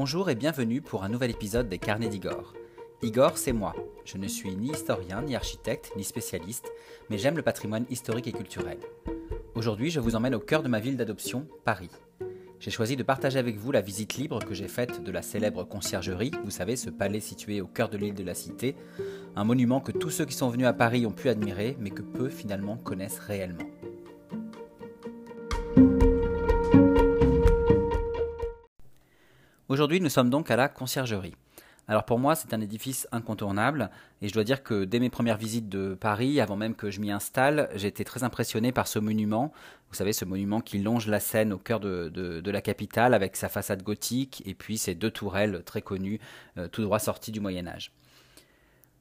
Bonjour et bienvenue pour un nouvel épisode des Carnets d'Igor. Igor, c'est moi. Je ne suis ni historien, ni architecte, ni spécialiste, mais j'aime le patrimoine historique et culturel. Aujourd'hui, je vous emmène au cœur de ma ville d'adoption, Paris. J'ai choisi de partager avec vous la visite libre que j'ai faite de la célèbre conciergerie, vous savez, ce palais situé au cœur de l'île de la Cité, un monument que tous ceux qui sont venus à Paris ont pu admirer, mais que peu finalement connaissent réellement. Aujourd'hui, nous sommes donc à la conciergerie. Alors pour moi, c'est un édifice incontournable et je dois dire que dès mes premières visites de Paris, avant même que je m'y installe, été très impressionné par ce monument. Vous savez, ce monument qui longe la Seine au cœur de, la capitale avec sa façade gothique et puis ses deux tourelles très connues, euh, tout droit sorties du Moyen Âge.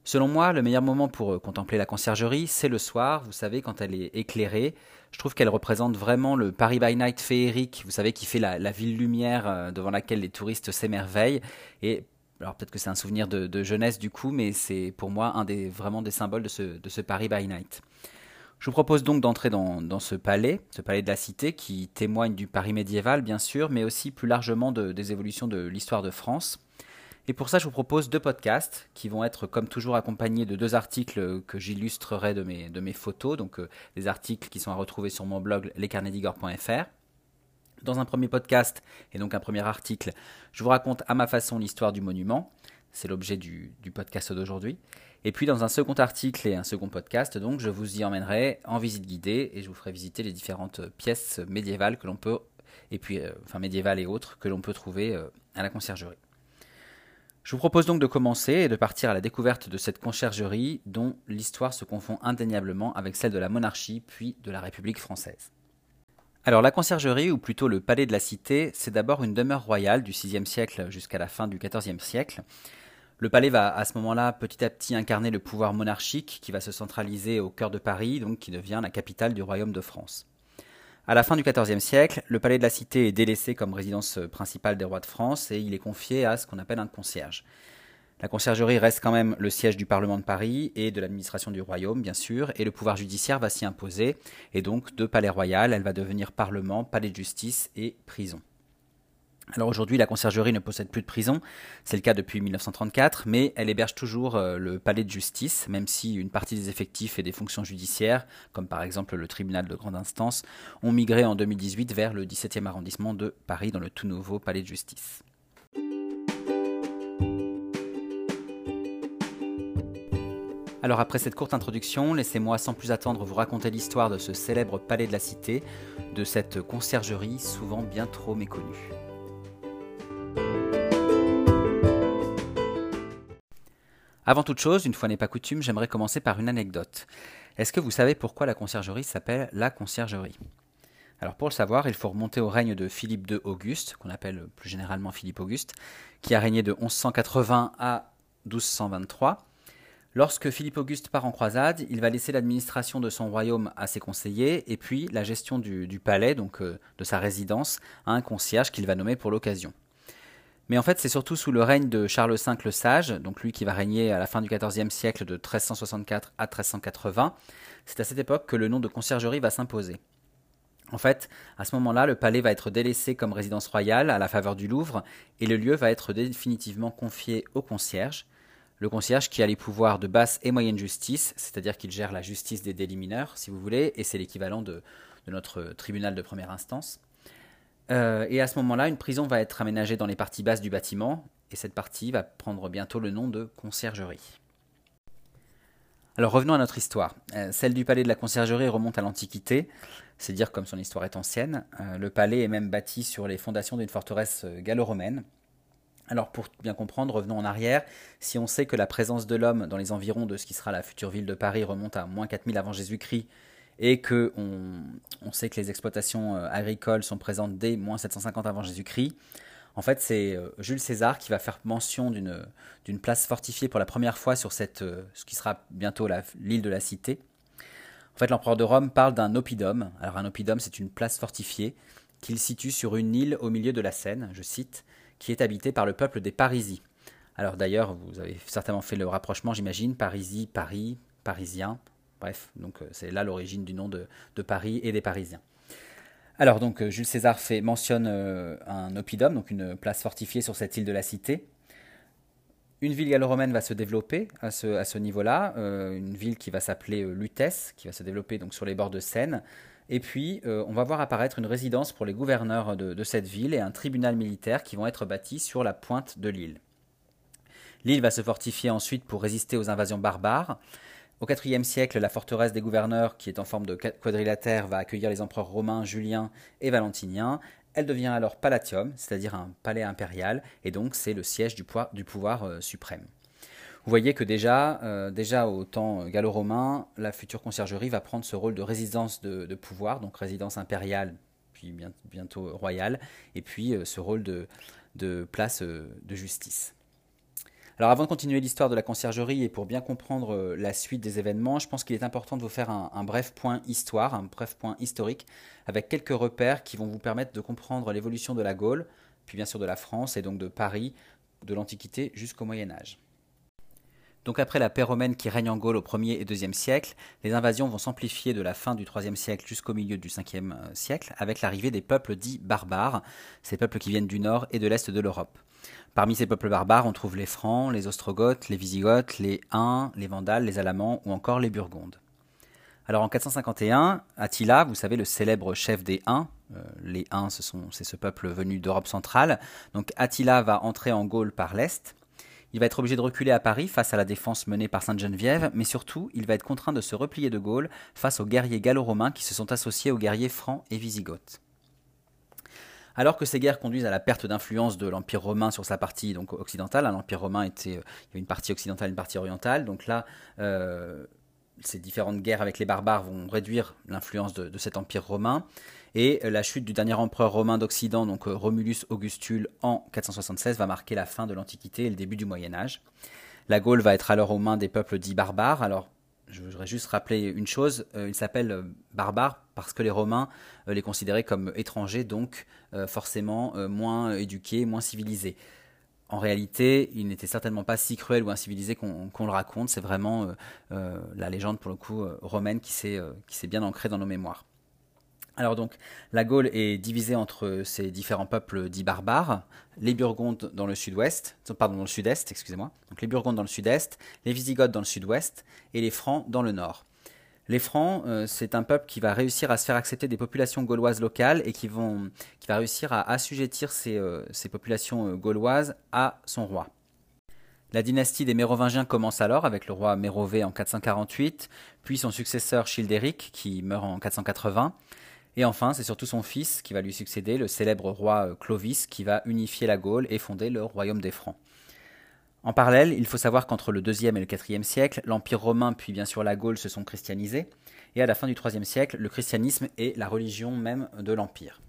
Selon moi, le meilleur moment pour euh, contempler la conciergerie, c'est le soir, vous savez, quand elle est éclairée. Je trouve qu'elle représente vraiment le Paris by Night féerique, vous savez, qui fait la, ville lumière euh, devant laquelle les touristes s'émerveillent. Et alors peut-être que c'est un souvenir de, jeunesse du coup, mais c'est pour moi un des vraiment des symboles de ce, Paris by Night. Je vous propose donc d'entrer dans, ce palais, ce palais de la cité qui témoigne du Paris médiéval bien sûr, mais aussi plus largement des évolutions de l'histoire de France. Et pour ça, je vous propose deux podcasts qui vont être comme toujours accompagnés de deux articles que j'illustrerai de mes, photos, donc euh, des articles qui sont à retrouver sur mon blog lescarnedigor.fr. Dans un premier podcast, et donc un premier article, je vous raconte à ma façon l'histoire du monument. C'est l'objet du, podcast d'aujourd'hui. Et puis dans un second article et un second podcast, donc je vous y emmènerai en visite guidée et je vous ferai visiter les différentes pièces médiévales que l'on peut, et puis euh, enfin médiévales et autres que l'on peut trouver euh, à la conciergerie. Je vous propose donc de commencer et de partir à la découverte de cette conciergerie dont l'histoire se confond indéniablement avec celle de la monarchie puis de la République française. Alors la conciergerie, ou plutôt le palais de la cité, c'est d'abord une demeure royale du VIe siècle jusqu'à la fin du XIVe siècle. Le palais va à ce moment-là petit à petit incarner le pouvoir monarchique qui va se centraliser au cœur de Paris, donc qui devient la capitale du royaume de France. À la fin du XIVe siècle, le palais de la Cité est délaissé comme résidence principale des rois de France et il est confié à ce qu'on appelle un concierge. La conciergerie reste quand même le siège du Parlement de Paris et de l'administration du royaume, bien sûr, et le pouvoir judiciaire va s'y imposer. Et donc, de palais royal, elle va devenir Parlement, palais de justice et prison. Alors aujourd'hui, la conciergerie ne possède plus de prison, c'est le cas depuis 1934, mais elle héberge toujours euh, le palais de justice, même si une partie des effectifs et des fonctions judiciaires, comme par exemple le tribunal de grande instance, ont migré en 2018 vers le 17e arrondissement de Paris dans le tout nouveau palais de justice. Alors après cette courte introduction, laissez-moi sans plus attendre vous raconter l'histoire de ce célèbre palais de la cité, de cette conciergerie souvent bien trop méconnue. Avant toute chose, une fois n'est pas coutume, j'aimerais commencer par une anecdote. Est-ce que vous savez pourquoi la conciergerie s'appelle la conciergerie? Alors pour le savoir, il faut remonter au règne de Philippe II Auguste, qu'on appelle plus généralement Philippe Auguste, qui a régné de 1180 à 1223 Lorsque Philippe Auguste part en croisade, il va laisser l'administration de son royaume à ses conseillers et puis la gestion du, palais, donc euh, de sa résidence, à un concierge qu'il va nommer pour l'occasion. Mais en fait, c'est surtout sous le règne de Charles V le Sage, donc lui qui va régner à la fin du XIVe siècle de 1364 à 1380, c'est à cette époque que le nom de conciergerie va s'imposer. En fait, à ce moment-là, le palais va être délaissé comme résidence royale à la faveur du Louvre et le lieu va être définitivement confié au concierge, le concierge qui a les pouvoirs de basse et moyenne justice, c'est-à-dire qu'il gère la justice des délits mineurs, si vous voulez, et c'est l'équivalent de, notre tribunal de première instance. Euh, et à ce moment-là, une prison va être aménagée dans les parties basses du bâtiment, et cette partie va prendre bientôt le nom de conciergerie. Alors revenons à notre histoire. Euh, celle du palais de la conciergerie remonte à l'Antiquité, c'est dire comme son histoire est ancienne. Euh, le palais est même bâti sur les fondations d'une forteresse gallo-romaine. Alors pour bien comprendre, revenons en arrière. Si on sait que la présence de l'homme dans les environs de ce qui sera la future ville de Paris remonte à moins 4000 avant Jésus-Christ et que on, sait que les exploitations euh, agricoles sont présentes dès moins 750 avant Jésus-Christ, en fait c'est euh, Jules César qui va faire mention d'une place fortifiée pour la première fois sur cette, euh, ce qui sera bientôt l'île de la Cité. En fait l'empereur de Rome parle d'un oppidum. Alors un oppidum c'est une place fortifiée qu'il situe sur une île au milieu de la Seine, je cite qui est habité par le peuple des Parisis. Alors d'ailleurs, vous avez certainement fait le rapprochement, j'imagine, Parisis, Paris, Parisien. Bref, donc euh, c'est là l'origine du nom de, Paris et des Parisiens. Alors donc Jules César fait, mentionne un oppidum, donc une place fortifiée sur cette île de la Cité. Une ville gallo-romaine va se développer à ce, niveau-là, une ville qui va s'appeler Lutèce, qui va se développer donc sur les bords de Seine. Et puis, on va voir apparaître une résidence pour les gouverneurs de, cette ville et un tribunal militaire qui vont être bâtis sur la pointe de l'île. L'île va se fortifier ensuite pour résister aux invasions barbares. Au IVe siècle, la forteresse des gouverneurs, qui est en forme de quadrilatère, va accueillir les empereurs romains Julien et Valentinien. Elle devient alors palatium, c'est-à-dire un palais impérial, et donc c'est le siège du, pouvoir, euh, suprême. Vous voyez que déjà, euh, au temps gallo-romain, la future conciergerie va prendre ce rôle de résidence de, pouvoir, donc résidence impériale, puis bientôt royale, et puis euh, ce rôle de place de justice. Alors avant de continuer l'histoire de la conciergerie et pour bien comprendre euh, la suite des événements, je pense qu'il est important de vous faire un, bref point histoire, un bref point historique, avec quelques repères qui vont vous permettre de comprendre l'évolution de la Gaule, puis bien sûr de la France et donc de Paris, de l'Antiquité jusqu'au Moyen Âge. Donc après la paix romaine qui règne en Gaule au 1er et 2e siècle, les invasions vont s'amplifier de la fin du 3e siècle jusqu'au milieu du 5e euh, siècle avec l'arrivée des peuples dits barbares, ces peuples qui viennent du nord et de l'est de l'Europe. Parmi ces peuples barbares, on trouve les Francs, les Ostrogoths, les Visigoths, les Huns, les Vandales, les Alamans ou encore les Burgondes. Alors en 451, Attila, vous savez, le célèbre chef des Huns, euh, les Huns, c'est ce peuple venu d'Europe centrale, donc Attila va entrer en Gaule par l'Est. Il va être obligé de reculer à Paris face à la défense menée par Sainte-Geneviève, mais surtout, il va être contraint de se replier de Gaule face aux guerriers gallo-romains qui se sont associés aux guerriers francs et visigoths. Alors que ces guerres conduisent à la perte d'influence de l'Empire romain sur sa partie occidentale, hein, l'Empire romain était, euh, une partie occidentale, et une partie orientale, donc là, euh, ces différentes guerres avec les barbares vont réduire l'influence de, cet empire romain. Et euh, la chute du dernier empereur romain d'Occident, donc Romulus Augustule, en 476, va marquer la fin de l'Antiquité et le début du Moyen Âge. La Gaule va être alors aux mains des peuples dits barbares. Alors, je voudrais juste rappeler une chose, euh, ils s'appellent barbares parce que les Romains euh, les considéraient comme étrangers, donc euh, forcément moins éduqués, moins civilisés. En réalité, ils n'étaient certainement pas si cruels ou incivilisés qu'on le raconte, c'est vraiment la légende pour le coup romaine qui s'est bien ancrée dans nos mémoires. Alors donc, la Gaule est divisée entre ces différents peuples dits barbares, les Burgondes dans le sud-ouest, pardon, dans le sud-est, excusez-moi. Donc les Burgondes dans le sud-est, les Visigoths dans le sud-ouest et les Francs dans le nord. Les Francs, euh, c'est un peuple qui va réussir à se faire accepter des populations gauloises locales et qui, va réussir à assujettir ces, euh, populations euh, gauloises à son roi. La dynastie des Mérovingiens commence alors avec le roi Mérové en 448, puis son successeur Childéric qui meurt en 480. Et enfin, c'est surtout son fils qui va lui succéder, le célèbre roi euh, Clovis, qui va unifier la Gaule et fonder le royaume des Francs. En parallèle, il faut savoir qu'entre le IIe et le IVe siècle, l'Empire romain puis bien sûr la Gaule se sont christianisés, et à la fin du IIIe siècle, le christianisme est la religion même de l'Empire.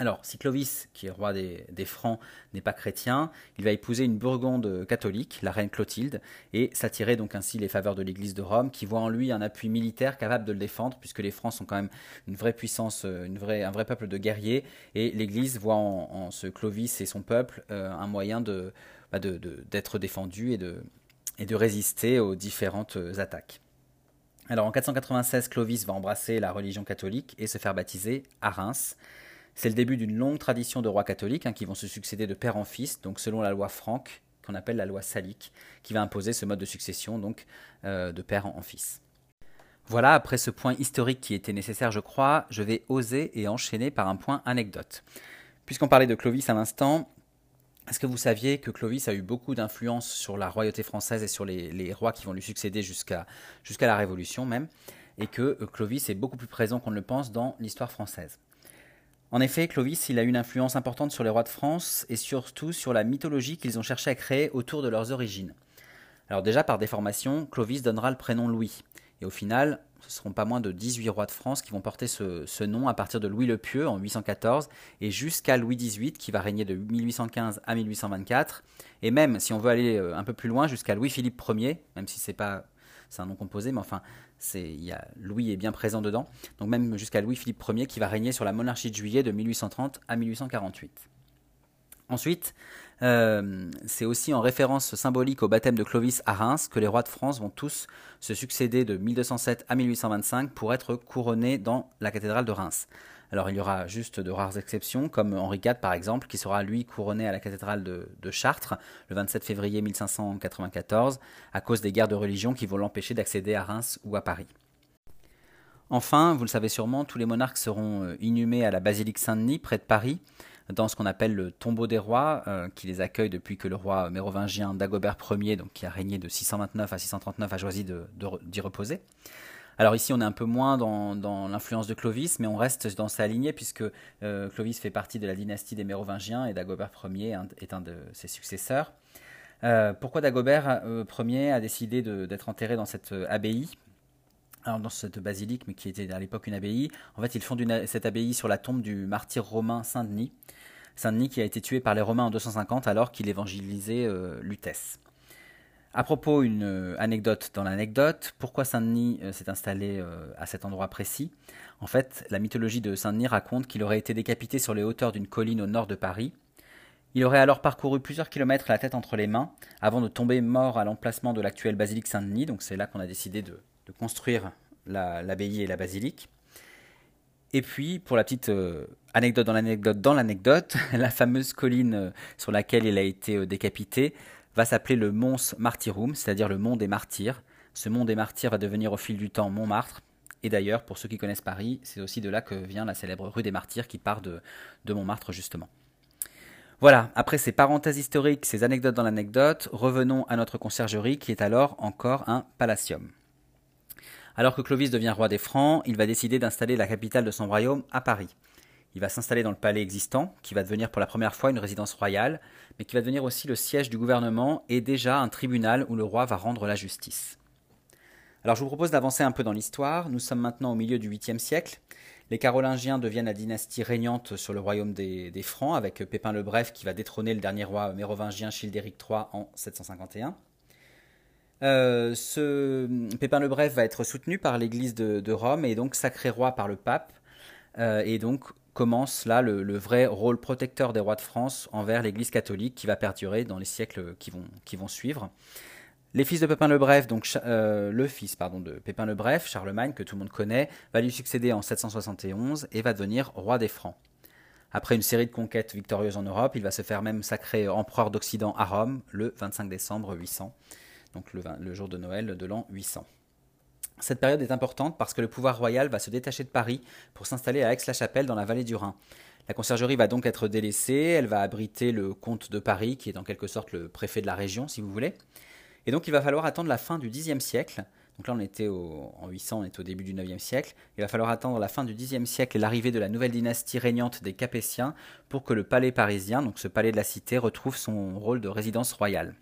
Alors, si Clovis, qui est roi des, Francs, n'est pas chrétien, il va épouser une Burgonde catholique, la reine Clotilde, et s'attirer donc ainsi les faveurs de l'Église de Rome, qui voit en lui un appui militaire capable de le défendre, puisque les Francs sont quand même une vraie puissance, euh, un vrai peuple de guerriers, et l'Église voit en, ce Clovis et son peuple euh, un moyen bah, d'être défendu et de, et de résister aux différentes euh, attaques. Alors en 496, Clovis va embrasser la religion catholique et se faire baptiser à Reims. C'est le début d'une longue tradition de rois catholiques hein, qui vont se succéder de père en fils, donc selon la loi franque, qu'on appelle la loi salique, qui va imposer ce mode de succession donc euh, de père en fils. Voilà, après ce point historique qui était nécessaire, je crois, je vais oser et enchaîner par un point anecdote. Puisqu'on parlait de Clovis à l'instant, est-ce que vous saviez que Clovis a eu beaucoup d'influence sur la royauté française et sur les, rois qui vont lui succéder jusqu'à la Révolution même, et que euh, Clovis est beaucoup plus présent qu'on ne le pense dans l'histoire française? En effet, Clovis, il a une influence importante sur les rois de France et surtout sur la mythologie qu'ils ont cherché à créer autour de leurs origines. Alors déjà, par déformation, Clovis donnera le prénom Louis. Et au final, ce ne seront pas moins de 18 rois de France qui vont porter ce, nom à partir de Louis le Pieux en 814 et jusqu'à Louis XVIII qui va régner de 1815 à 1824. Et même, si on veut aller euh, un peu plus loin, jusqu'à Louis-Philippe Ier, même si c'est pas c'est un nom composé, mais enfin, Louis est bien présent dedans. Donc même jusqu'à Louis-Philippe Ier qui va régner sur la monarchie de Juillet de 1830 à 1848. Ensuite, euh, c'est aussi en référence symbolique au baptême de Clovis à Reims que les rois de France vont tous se succéder de 1207 à 1825 pour être couronnés dans la cathédrale de Reims. Alors il y aura juste de rares exceptions, comme Henri IV par exemple, qui sera lui couronné à la cathédrale de, Chartres le 27 février 1594, à cause des guerres de religion qui vont l'empêcher d'accéder à Reims ou à Paris. Enfin, vous le savez sûrement, tous les monarques seront euh, inhumés à la basilique Saint-Denis, près de Paris, dans ce qu'on appelle le tombeau des rois, euh, qui les accueille depuis que le roi mérovingien Dagobert Ier, donc qui a régné de 629 à 639, a choisi d'y reposer. Alors ici, on est un peu moins dans, l'influence de Clovis, mais on reste dans sa lignée puisque euh, Clovis fait partie de la dynastie des Mérovingiens et Dagobert Ier est un de ses successeurs. Euh, pourquoi Dagobert euh, Ier a décidé d'être enterré dans cette abbaye? Dans cette basilique, mais qui était à l'époque une abbaye. En fait, il fonde cette abbaye sur la tombe du martyr romain Saint-Denis. Saint-Denis qui a été tué par les Romains en 250 alors qu'il évangélisait Lutèce. À propos, une euh, anecdote dans l'anecdote, pourquoi Saint-Denis euh, s'est installé euh, à cet endroit précis? En fait, la mythologie de Saint-Denis raconte qu'il aurait été décapité sur les hauteurs d'une colline au nord de Paris. Il aurait alors parcouru plusieurs kilomètres la tête entre les mains avant de tomber mort à l'emplacement de l'actuelle basilique Saint-Denis. Donc c'est là qu'on a décidé de, construire l'abbaye et la basilique. Et puis, pour la petite anecdote dans l'anecdote dans l'anecdote, la fameuse colline sur laquelle il a été décapité va s'appeler le Mons Martyrum, c'est-à-dire le mont des martyrs. Ce mont des martyrs va devenir au fil du temps Montmartre. Et d'ailleurs, pour ceux qui connaissent Paris, c'est aussi de là que vient la célèbre rue des martyrs qui part de, de Montmartre justement. Voilà, après ces parenthèses historiques, ces anecdotes dans l'anecdote, revenons à notre conciergerie qui est alors encore un palatium. Alors que Clovis devient roi des Francs, il va décider d'installer la capitale de son royaume à Paris. Il va s'installer dans le palais existant, qui va devenir pour la première fois une résidence royale, mais qui va devenir aussi le siège du gouvernement et déjà un tribunal où le roi va rendre la justice. Alors je vous propose d'avancer un peu dans l'histoire. Nous sommes maintenant au milieu du 8e siècle. Les Carolingiens deviennent la dynastie régnante sur le royaume des, Francs, avec Pépin le Bref qui va détrôner le dernier roi mérovingien Childéric III en 751. Euh, Pépin le Bref va être soutenu par l'Église de, Rome et donc sacré roi par le pape. Euh, et donc commence là le, vrai rôle protecteur des rois de France envers l'Église catholique qui va perdurer dans les siècles qui vont, suivre. Les fils de Pépin le Bref, donc euh, le fils pardon, de Pépin le Bref, Charlemagne, que tout le monde connaît, va lui succéder en 771 et va devenir roi des Francs. Après une série de conquêtes victorieuses en Europe, il va se faire même sacrer empereur d'Occident à Rome le 25 décembre 800, donc le, le jour de Noël de l'an 800. Cette période est importante parce que le pouvoir royal va se détacher de Paris pour s'installer à Aix-la-Chapelle dans la vallée du Rhin. La conciergerie va donc être délaissée, elle va abriter le comte de Paris, qui est en quelque sorte le préfet de la région, si vous voulez. Et donc il va falloir attendre la fin du Xe siècle. Donc là on était en 800, on est au début du 9e siècle. Il va falloir attendre la fin du Xe siècle et l'arrivée de la nouvelle dynastie régnante des Capétiens pour que le palais parisien, donc ce palais de la cité, retrouve son rôle de résidence royale.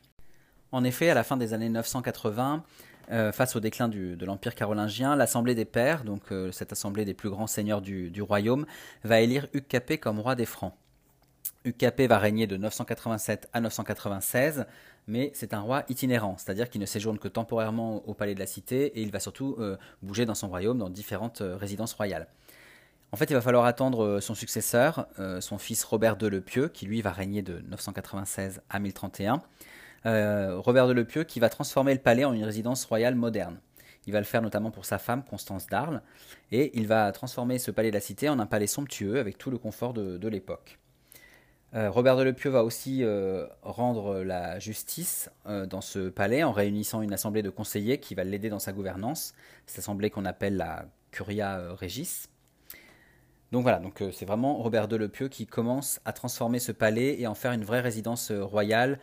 En effet, à la fin des années 980, euh, face au déclin de l'Empire carolingien, l'Assemblée des Pères, donc euh, cette assemblée des plus grands seigneurs du, royaume, va élire Hugues Capet comme roi des Francs. Hugues Capet va régner de 987 à 996, mais c'est un roi itinérant, c'est-à-dire qu'il ne séjourne que temporairement au palais de la cité et il va surtout euh, bouger dans son royaume, dans différentes résidences royales. En fait, il va falloir attendre son successeur, son fils Robert de Le Pieux, qui lui va régner de 996 à 1031. Euh, Robert de Lepieux, qui va transformer le palais en une résidence royale moderne. Il va le faire notamment pour sa femme, Constance d'Arles, et il va transformer ce palais de la cité en un palais somptueux avec tout le confort de, l'époque. Euh, Robert de Lepieux va aussi euh, rendre la justice dans ce palais en réunissant une assemblée de conseillers qui va l'aider dans sa gouvernance, cette assemblée qu'on appelle la Curia Regis. Donc voilà, donc c'est vraiment Robert de Lepieux qui commence à transformer ce palais et en faire une vraie résidence royale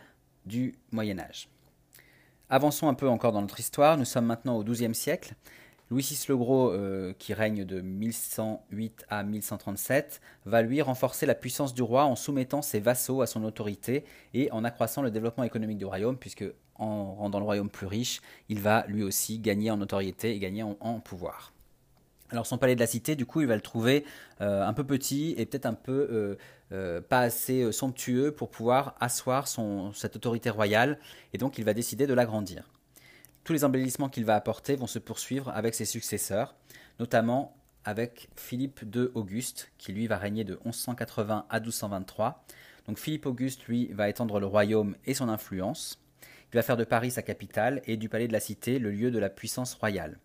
du Moyen Âge. Avançons un peu encore dans notre histoire, nous sommes maintenant au XIIe siècle. Louis VI le Gros, euh, qui règne de 1108 à 1137, va lui renforcer la puissance du roi en soumettant ses vassaux à son autorité et en accroissant le développement économique du royaume, puisque en rendant le royaume plus riche, il va lui aussi gagner en notoriété et gagner en pouvoir. Alors son palais de la cité, du coup, il va le trouver euh, un peu petit et peut-être un peu euh, euh, pas assez somptueux pour pouvoir asseoir cette autorité royale, et donc il va décider de l'agrandir. Tous les embellissements qu'il va apporter vont se poursuivre avec ses successeurs, notamment avec Philippe II Auguste, qui lui va régner de 1180 à 1223. Donc Philippe Auguste, lui, va étendre le royaume et son influence. Il va faire de Paris sa capitale et du palais de la Cité le lieu de la puissance royale.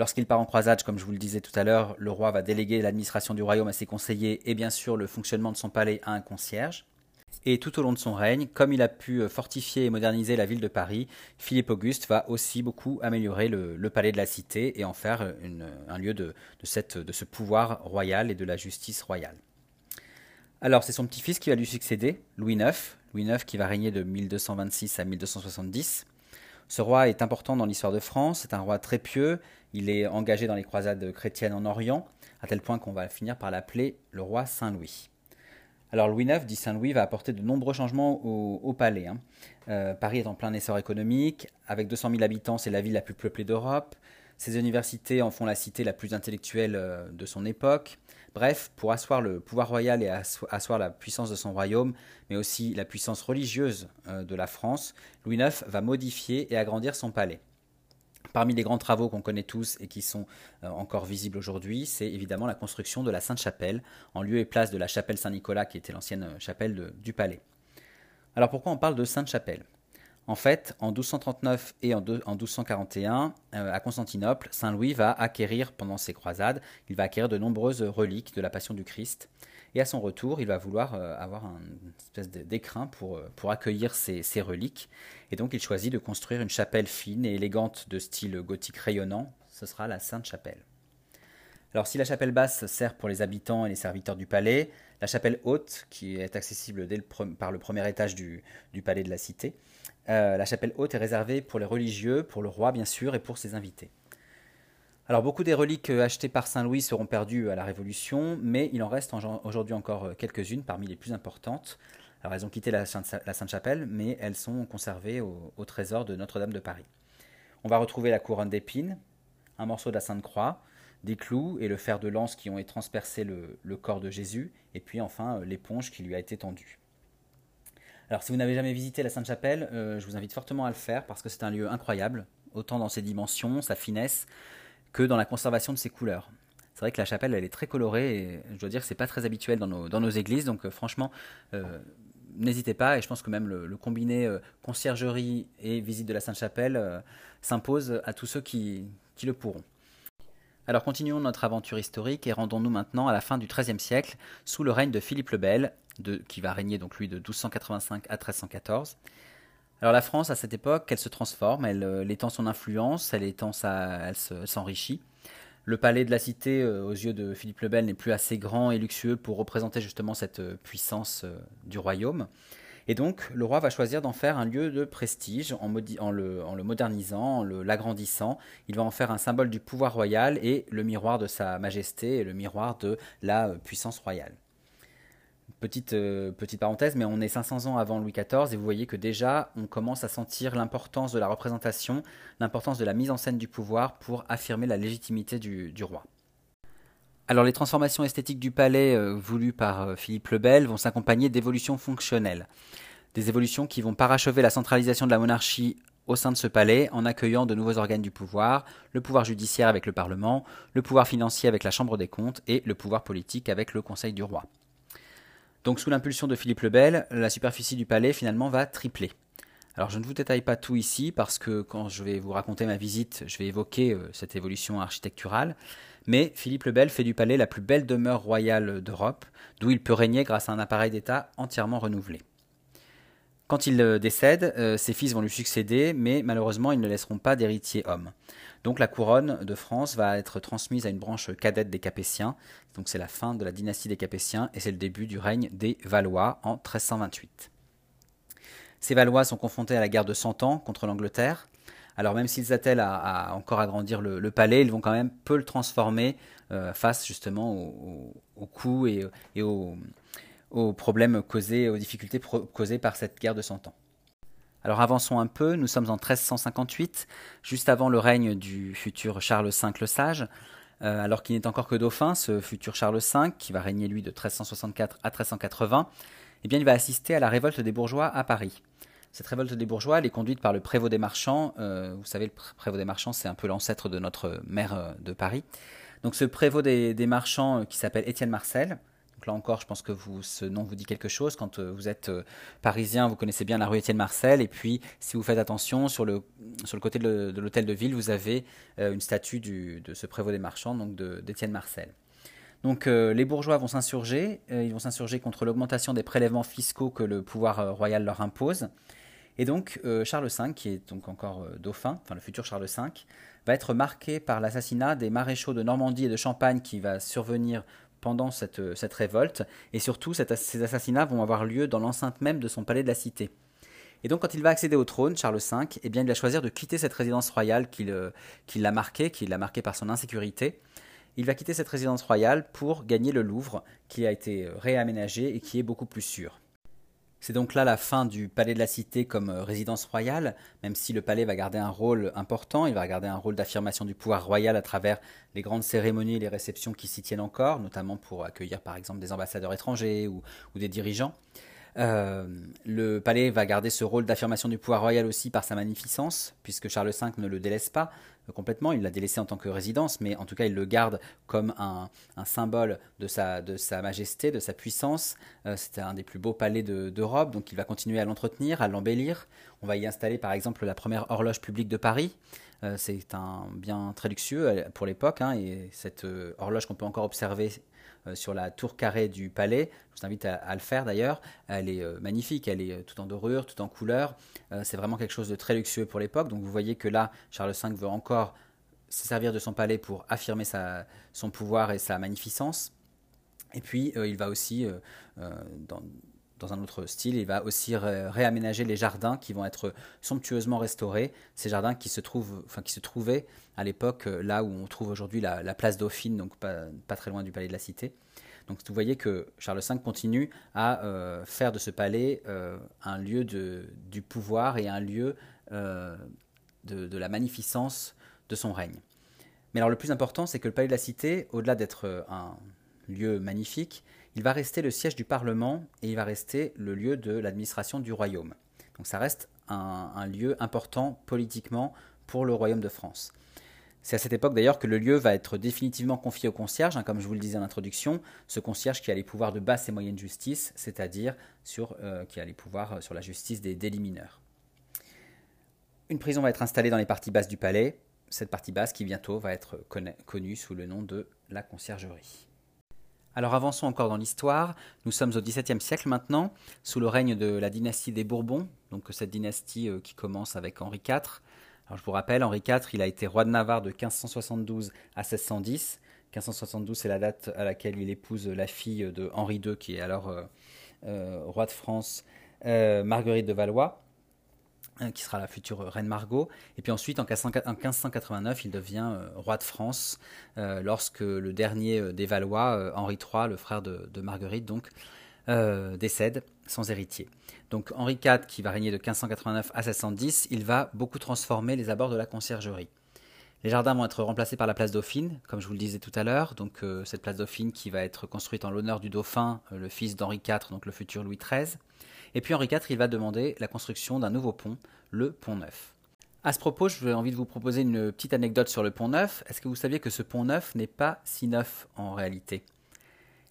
Lorsqu'il part en croisade, comme je vous le disais tout à l'heure, le roi va déléguer l'administration du royaume à ses conseillers et bien sûr le fonctionnement de son palais à un concierge. Et tout au long de son règne, comme il a pu fortifier et moderniser la ville de Paris, Philippe Auguste va aussi beaucoup améliorer le, palais de la cité et en faire un lieu de, de ce pouvoir royal et de la justice royale. Alors c'est son petit-fils qui va lui succéder, Louis IX, Louis IX qui va régner de 1226 à 1270. Ce roi est important dans l'histoire de France, c'est un roi très pieux, il est engagé dans les croisades chrétiennes en Orient, à tel point qu'on va finir par l'appeler le roi Saint-Louis. Alors Louis IX, dit Saint-Louis, va apporter de nombreux changements au, palais. Hein. Euh, Paris est en plein essor économique, avec 200 000 habitants, c'est la ville la plus peuplée d'Europe. Ses universités en font la cité la plus intellectuelle euh, de son époque. Bref, pour asseoir le pouvoir royal et asseoir la puissance de son royaume, mais aussi la puissance religieuse euh, de la France, Louis IX va modifier et agrandir son palais. Parmi les grands travaux qu'on connaît tous et qui sont euh, encore visibles aujourd'hui, c'est évidemment la construction de la Sainte-Chapelle, en lieu et place de la chapelle Saint-Nicolas, qui était l'ancienne euh, chapelle du palais. Alors pourquoi on parle de Sainte-Chapelle? En fait, en 1239 et en, 1241, euh, à Constantinople, Saint Louis va acquérir, pendant ses croisades, il va acquérir de nombreuses reliques de la Passion du Christ. Et à son retour, il va vouloir euh, avoir un espèce d'écrin pour, euh, accueillir ces, reliques. Et donc il choisit de construire une chapelle fine et élégante de style gothique rayonnant. Ce sera la Sainte-Chapelle. Alors si la chapelle basse sert pour les habitants et les serviteurs du palais, la chapelle haute, qui est accessible par le premier étage du, palais de la cité, euh, la chapelle haute est réservée pour les religieux, pour le roi bien sûr, et pour ses invités. Alors beaucoup des reliques euh, achetées par Saint Louis seront perdues à la Révolution, mais il en reste aujourd'hui encore euh, quelques-unes parmi les plus importantes. Alors elles ont quitté la Sainte-Chapelle, mais elles sont conservées au, trésor de Notre-Dame de Paris. On va retrouver la couronne d'épines, un morceau de la Sainte Croix, des clous et le fer de lance qui ont transpercé le, le corps de Jésus, et puis enfin euh, l'éponge qui lui a été tendue. Alors si vous n'avez jamais visité la Sainte-Chapelle, je vous invite fortement à le faire parce que c'est un lieu incroyable, autant dans ses dimensions, sa finesse, que dans la conservation de ses couleurs. C'est vrai que la chapelle, elle est très colorée et je dois dire que c'est pas très habituel dans nos, dans nos églises. Donc euh, franchement, euh, n'hésitez pas. Et je pense que même le, combiné euh, conciergerie et visite de la Sainte-Chapelle s'impose à tous ceux qui, qui, le pourront. Alors continuons notre aventure historique et rendons-nous maintenant à la fin du XIIIe siècle, sous le règne de Philippe le Bel, qui va régner donc lui de 1285 à 1314. Alors la France, à cette époque, elle se transforme, elle, euh, étend son influence, elle, étend s'enrichit. Le palais de la cité, euh, aux yeux de Philippe le Bel, n'est plus assez grand et luxueux pour représenter justement cette euh, puissance du royaume. Et donc, le roi va choisir d'en faire un lieu de prestige en, en, le, en le, modernisant, en l'agrandissant. Il va en faire un symbole du pouvoir royal et le miroir de sa majesté et le miroir de la puissance royale. Petite, euh, petite parenthèse, mais on est 500 ans avant Louis XIV et vous voyez que déjà on commence à sentir l'importance de la représentation, l'importance de la mise en scène du pouvoir pour affirmer la légitimité du, roi. Alors les transformations esthétiques du palais euh, voulues par euh, Philippe le Bel vont s'accompagner d'évolutions fonctionnelles. Des évolutions qui vont parachever la centralisation de la monarchie au sein de ce palais en accueillant de nouveaux organes du pouvoir, le pouvoir judiciaire avec le Parlement, le pouvoir financier avec la Chambre des comptes et le pouvoir politique avec le Conseil du roi. Donc sous l'impulsion de Philippe le Bel, la superficie du palais finalement va tripler. Alors je ne vous détaille pas tout ici parce que quand je vais vous raconter ma visite, je vais évoquer euh, cette évolution architecturale. Mais Philippe le Bel fait du palais la plus belle demeure royale d'Europe, d'où il peut régner grâce à un appareil d'État entièrement renouvelé. Quand il euh, décède, euh, ses fils vont lui succéder, mais malheureusement ils ne laisseront pas d'héritier homme. Donc la couronne de France va être transmise à une branche cadette des Capétiens. Donc c'est la fin de la dynastie des Capétiens et c'est le début du règne des Valois en 1328. Ces Valois sont confrontés à la guerre de Cent Ans contre l'Angleterre. Alors même s'ils attellent à, encore agrandir le, palais, ils vont quand même peu le transformer euh, face justement aux, coups et, aux, aux, problèmes causés, aux difficultés causées par cette guerre de Cent Ans. Alors avançons un peu, nous sommes en 1358, juste avant le règne du futur Charles V le Sage, euh, alors qu'il n'est encore que dauphin, ce futur Charles V, qui va régner lui de 1364 à 1380, eh bien il va assister à la révolte des bourgeois à Paris. Cette révolte des bourgeois, elle est conduite par le prévôt des marchands. Euh, vous savez, le prévôt des marchands, c'est un peu l'ancêtre de notre maire euh, de Paris. Donc ce prévôt des, marchands qui s'appelle Étienne Marcel, Donc là encore, je pense que ce nom vous dit quelque chose. Quand euh, vous êtes euh, parisien, vous connaissez bien la rue Étienne Marcel. Et puis, si vous faites attention, sur le, côté de l'hôtel de ville, vous avez une statue de ce prévôt des marchands, donc d'Étienne Marcel. Donc les bourgeois vont s'insurger, ils vont s'insurger contre l'augmentation des prélèvements fiscaux que le pouvoir royal leur impose. Et donc Charles V, qui est donc encore dauphin, enfin le futur Charles V, va être marqué par l'assassinat des maréchaux de Normandie et de Champagne qui va survenir pendant cette, cette révolte, et surtout ces assassinats vont avoir lieu dans l'enceinte même de son palais de la Cité. Et donc quand il va accéder au trône, Charles V, eh bien, il va choisir de quitter cette résidence royale qui, l'a marqué, qui l'a marqué par son insécurité. Il va quitter cette résidence royale pour gagner le Louvre, qui a été réaménagé et qui est beaucoup plus sûr. C'est donc là la fin du palais de la Cité comme euh, résidence royale, même si le palais va garder un rôle important, il va garder un rôle d'affirmation du pouvoir royal à travers les grandes cérémonies et les réceptions qui s'y tiennent encore, notamment pour accueillir par exemple des ambassadeurs étrangers ou, des dirigeants. Euh, le palais va garder ce rôle d'affirmation du pouvoir royal aussi par sa magnificence, puisque Charles V ne le délaisse pas complètement, il l'a délaissé en tant que résidence, mais en tout cas il le garde comme un, symbole de sa, majesté, de sa puissance. Euh, C'était un des plus beaux palais d'Europe, donc il va continuer à l'entretenir, à l'embellir. On va y installer par exemple la première horloge publique de Paris. Euh, c'est un bien très luxueux euh, pour l'époque, hein, et cette horloge qu'on peut encore observer sur la tour carrée du palais. Je vous invite à, le faire d'ailleurs. Elle est euh, magnifique, elle est euh, tout en dorure, tout en couleur. c'est vraiment quelque chose de très luxueux pour l'époque. Donc vous voyez que là, Charles V veut encore se servir de son palais pour affirmer son pouvoir et sa magnificence. Et puis, il va aussi, dans, dans un autre style. Il va aussi réaménager les jardins qui vont être somptueusement restaurés. Ces jardins qui se, trouvaient à l'époque euh, là où on trouve aujourd'hui la, place Dauphine, donc pas, très loin du palais de la Cité. Donc vous voyez que Charles V continue à euh, faire de ce palais euh, un lieu du pouvoir et un lieu de, la magnificence de son règne. Mais alors le plus important, c'est que le palais de la Cité, au-delà d'être un lieu magnifique, il va rester le siège du Parlement et il va rester le lieu de l'administration du royaume. Donc ça reste un, lieu important politiquement pour le royaume de France. C'est à cette époque d'ailleurs que le lieu va être définitivement confié au concierge, hein, comme je vous le disais en introduction, ce concierge qui a les pouvoirs de basse et moyenne justice, c'est-à-dire euh, qui a les pouvoirs euh, sur la justice des délits mineurs. Une prison va être installée dans les parties basses du palais, cette partie basse qui bientôt va être connue sous le nom de la conciergerie. Alors avançons encore dans l'histoire. Nous sommes au XVIIe siècle maintenant, sous le règne de la dynastie des Bourbons, donc cette dynastie euh, qui commence avec Henri IV. Alors je vous rappelle, Henri IV, il a été roi de Navarre de 1572 à 1610. 1572, c'est la date à laquelle il épouse la fille de Henri II, qui est alors euh, euh, roi de France, Marguerite de Valois. Hein, qui sera la future reine Margot. Et puis ensuite, en 1589, il devient euh, roi de France, euh, lorsque le dernier euh, des Valois, Henri III, le frère de, Marguerite, donc, décède sans héritier. Donc Henri IV, qui va régner de 1589 à 1610, il va beaucoup transformer les abords de la conciergerie. Les jardins vont être remplacés par la place Dauphine, comme je vous le disais tout à l'heure. Donc cette place Dauphine qui va être construite en l'honneur du dauphin, le fils d'Henri IV, donc le futur Louis XIII. Et puis Henri IV, il va demander la construction d'un nouveau pont, le Pont Neuf. À ce propos, j'ai envie de vous proposer une petite anecdote sur le Pont Neuf. Est-ce que vous saviez que ce Pont Neuf n'est pas si neuf en réalité?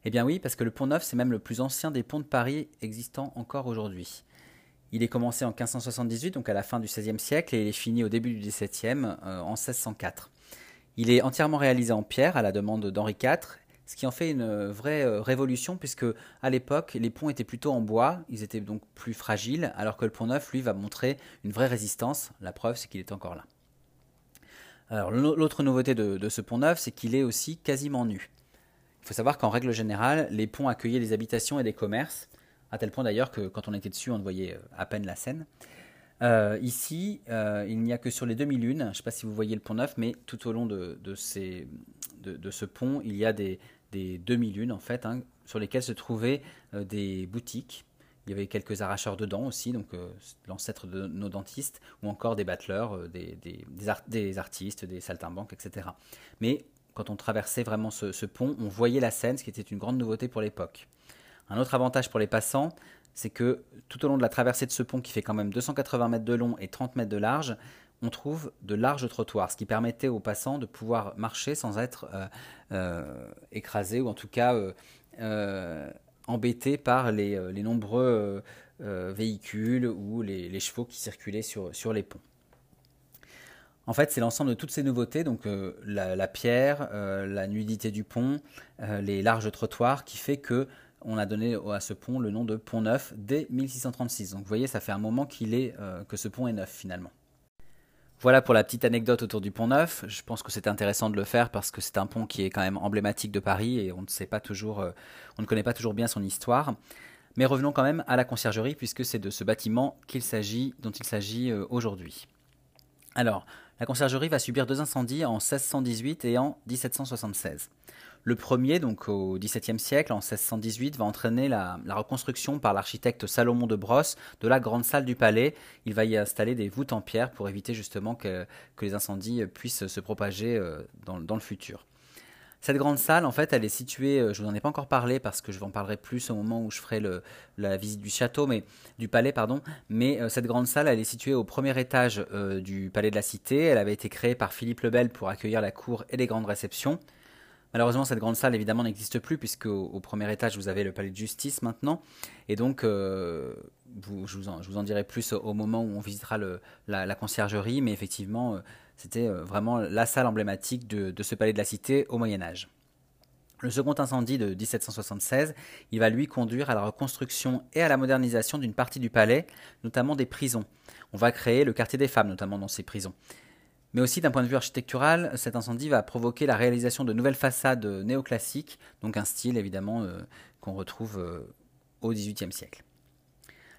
Eh bien oui, parce que le Pont Neuf, c'est même le plus ancien des ponts de Paris existant encore aujourd'hui. Il est commencé en 1578, donc à la fin du XVIe siècle, et il est fini au début du XVIIe, euh, en 1604. Il est entièrement réalisé en pierre à la demande d'Henri IV ce qui en fait une vraie euh, révolution puisque à l'époque les ponts étaient plutôt en bois, ils étaient donc plus fragiles, alors que le pont neuf lui va montrer une vraie résistance. La preuve c'est qu'il est encore là. Alors l'autre nouveauté de, ce pont neuf c'est qu'il est aussi quasiment nu. Il faut savoir qu'en règle générale les ponts accueillaient des habitations et des commerces, à tel point d'ailleurs que quand on était dessus on ne voyait euh, à peine la Seine. Euh, ici, il n'y a que sur les demi-lunes, je ne sais pas si vous voyez le pont neuf, mais tout au long de, ce pont, il y a des, des demi-lunes en fait, hein, sur lesquelles se trouvaient euh, des boutiques. Il y avait quelques arracheurs de dents aussi, donc euh, l'ancêtre de nos dentistes, ou encore des battleurs, euh, des, des, artistes, des saltimbanques, etc. Mais quand on traversait vraiment ce, pont, on voyait la Seine, ce qui était une grande nouveauté pour l'époque. Un autre avantage pour les passants, c'est que tout au long de la traversée de ce pont, qui fait quand même 280 mètres de long et 30 mètres de large, on trouve de larges trottoirs, ce qui permettait aux passants de pouvoir marcher sans être euh, euh, écrasés ou en tout cas embêté par les, nombreux véhicules ou les, chevaux qui circulaient sur les ponts. En fait, c'est l'ensemble de toutes ces nouveautés, donc euh, la, pierre, euh, la nudité du pont, euh, les larges trottoirs, qui fait que on a donné à ce pont le nom de Pont Neuf dès 1636. Donc vous voyez, ça fait un moment que ce pont est neuf finalement. Voilà pour la petite anecdote autour du Pont Neuf. Je pense que c'est intéressant de le faire parce que c'est un pont qui est quand même emblématique de Paris et on ne sait pas toujours, on ne connaît pas toujours bien son histoire. Mais revenons quand même à la conciergerie puisque c'est de ce bâtiment qu'il s'agit, dont il s'agit aujourd'hui. Alors, la conciergerie va subir deux incendies en 1618 et en 1776. Le premier, donc au XVIIe siècle, en 1618, va entraîner la, reconstruction par l'architecte Salomon de Brosse de la grande salle du palais. Il va y installer des voûtes en pierre pour éviter justement que, les incendies puissent se propager euh, dans le futur. Cette grande salle, en fait, elle est située, euh, je vous en ai pas encore parlé parce que je vous en parlerai plus au moment où je ferai la visite du château, mais du palais, pardon. Mais euh, cette grande salle, elle est située au premier étage du palais de la Cité. Elle avait été créée par Philippe le Bel pour accueillir la cour et les grandes réceptions. Malheureusement, cette grande salle, évidemment, n'existe plus, puisque au, premier étage, vous avez le palais de justice maintenant. Et donc, je, vous en, dirai plus au, moment où on visitera la, conciergerie. Mais effectivement, c'était euh, vraiment la salle emblématique de, ce palais de la Cité au Moyen Âge. Le second incendie de 1776, il va lui conduire à la reconstruction et à la modernisation d'une partie du palais, notamment des prisons. On va créer le quartier des femmes, notamment dans ces prisons. Mais aussi d'un point de vue architectural, cet incendie va provoquer la réalisation de nouvelles façades néoclassiques, donc un style évidemment euh, qu'on retrouve euh, au XVIIIe siècle.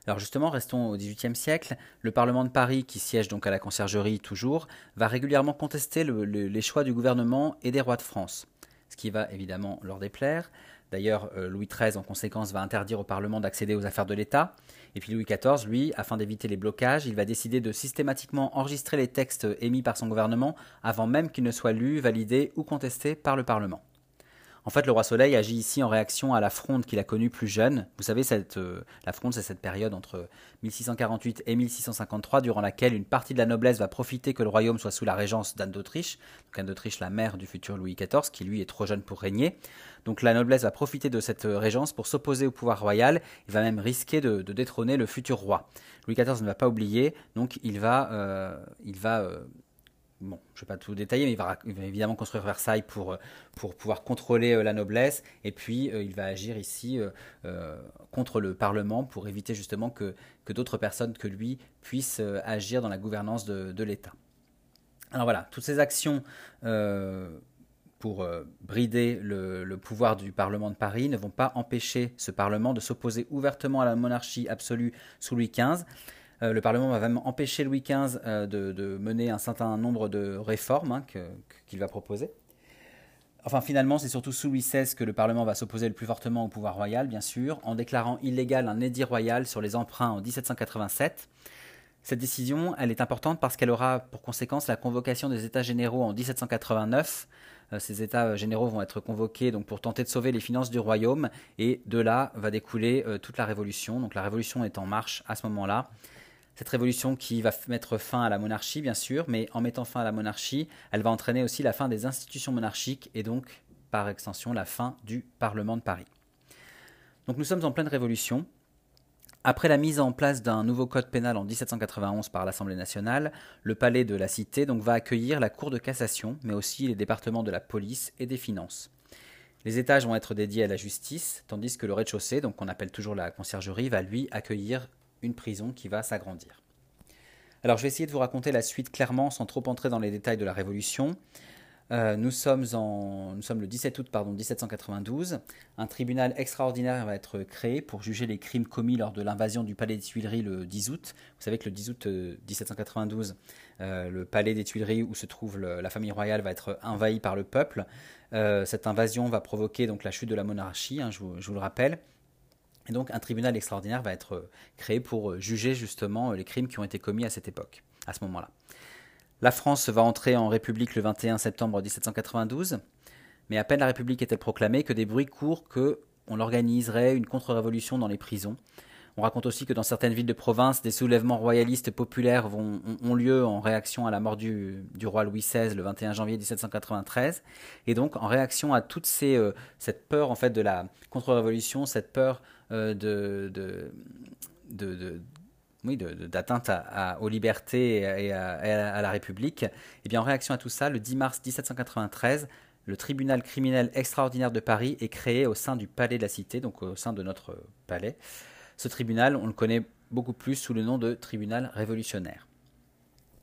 Alors justement, restons au XVIIIe siècle. Le Parlement de Paris, qui siège donc à la Conciergerie toujours, va régulièrement contester les choix du gouvernement et des rois de France, ce qui va évidemment leur déplaire. D'ailleurs, euh, Louis XIII, en conséquence, va interdire au Parlement d'accéder aux affaires de l'État. Et puis Louis XIV, lui, afin d'éviter les blocages, il va décider de systématiquement enregistrer les textes émis par son gouvernement avant même qu'ils ne soient lus, validés ou contestés par le Parlement. En fait, le roi Soleil agit ici en réaction à la fronde qu'il a connue plus jeune. Vous savez, cette, euh, la fronde, c'est cette période entre 1648 et 1653, durant laquelle une partie de la noblesse va profiter que le royaume soit sous la régence d'Anne d'Autriche, donc Anne d'Autriche, la mère du futur Louis XIV, qui lui est trop jeune pour régner. Donc la noblesse va profiter de cette euh, régence pour s'opposer au pouvoir royal et va même risquer de, détrôner le futur roi. Louis XIV ne va pas oublier, donc il va, euh, il va bon, je ne vais pas tout détailler, mais il va, évidemment construire Versailles pour, euh, pouvoir contrôler euh, la noblesse, et puis euh, il va agir ici contre le Parlement pour éviter justement que, d'autres personnes que lui puissent agir dans la gouvernance de, l'État. Alors voilà, toutes ces actions pour brider le, pouvoir du Parlement de Paris ne vont pas empêcher ce Parlement de s'opposer ouvertement à la monarchie absolue sous Louis XV. Euh, le Parlement va même empêcher Louis XV euh, de, mener un certain nombre de réformes hein, qu'il va proposer. Enfin, finalement, c'est surtout sous Louis XVI que le Parlement va s'opposer le plus fortement au pouvoir royal, bien sûr, en déclarant illégal un édit royal sur les emprunts en 1787. Cette décision, elle est importante parce qu'elle aura pour conséquence la convocation des États généraux en 1789. Euh, ces États généraux vont être convoqués donc pour tenter de sauver les finances du royaume, et de là va découler toute la révolution. Donc la révolution est en marche à ce moment-là. Cette révolution qui va mettre fin à la monarchie, bien sûr, mais en mettant fin à la monarchie, elle va entraîner aussi la fin des institutions monarchiques et donc, par extension, la fin du Parlement de Paris. Donc nous sommes en pleine révolution. Après la mise en place d'un nouveau code pénal en 1791 par l'Assemblée nationale, le palais de la Cité va accueillir la Cour de cassation, mais aussi les départements de la police et des finances. Les étages vont être dédiés à la justice, tandis que le rez-de-chaussée, donc qu'on appelle toujours la conciergerie, va lui accueillir une prison qui va s'agrandir. Alors je vais essayer de vous raconter la suite clairement sans trop entrer dans les détails de la Révolution. Euh, nous, sommes le 17 août pardon, 1792. Un tribunal extraordinaire va être créé pour juger les crimes commis lors de l'invasion du palais des Tuileries le 10 août. Vous savez que le 10 août 1792, euh, euh, le palais des Tuileries où se trouve la famille royale va être envahi par le peuple. cette invasion va provoquer donc la chute de la monarchie, hein, je vous le rappelle. Et donc un tribunal extraordinaire va être euh, créé pour euh, juger justement euh, les crimes qui ont été commis à cette époque, à ce moment-là. La France va entrer en République le 21 septembre 1792, mais à peine la République est-elle proclamée que des bruits courent que on organiserait une contre-révolution dans les prisons. On raconte aussi que dans certaines villes de province, des soulèvements royalistes populaires vont, ont, lieu en réaction à la mort du, roi Louis XVI le 21 janvier 1793. Et donc, en réaction à toute ces, cette peur en fait de la contre-révolution, cette peur euh, de, oui, d'atteinte aux libertés et, à, la République. Et eh bien, en réaction à tout ça, le 10 mars 1793, le tribunal criminel extraordinaire de Paris est créé au sein du palais de la Cité, donc au sein de notre palais. Ce tribunal, on le connaît beaucoup plus sous le nom de tribunal révolutionnaire.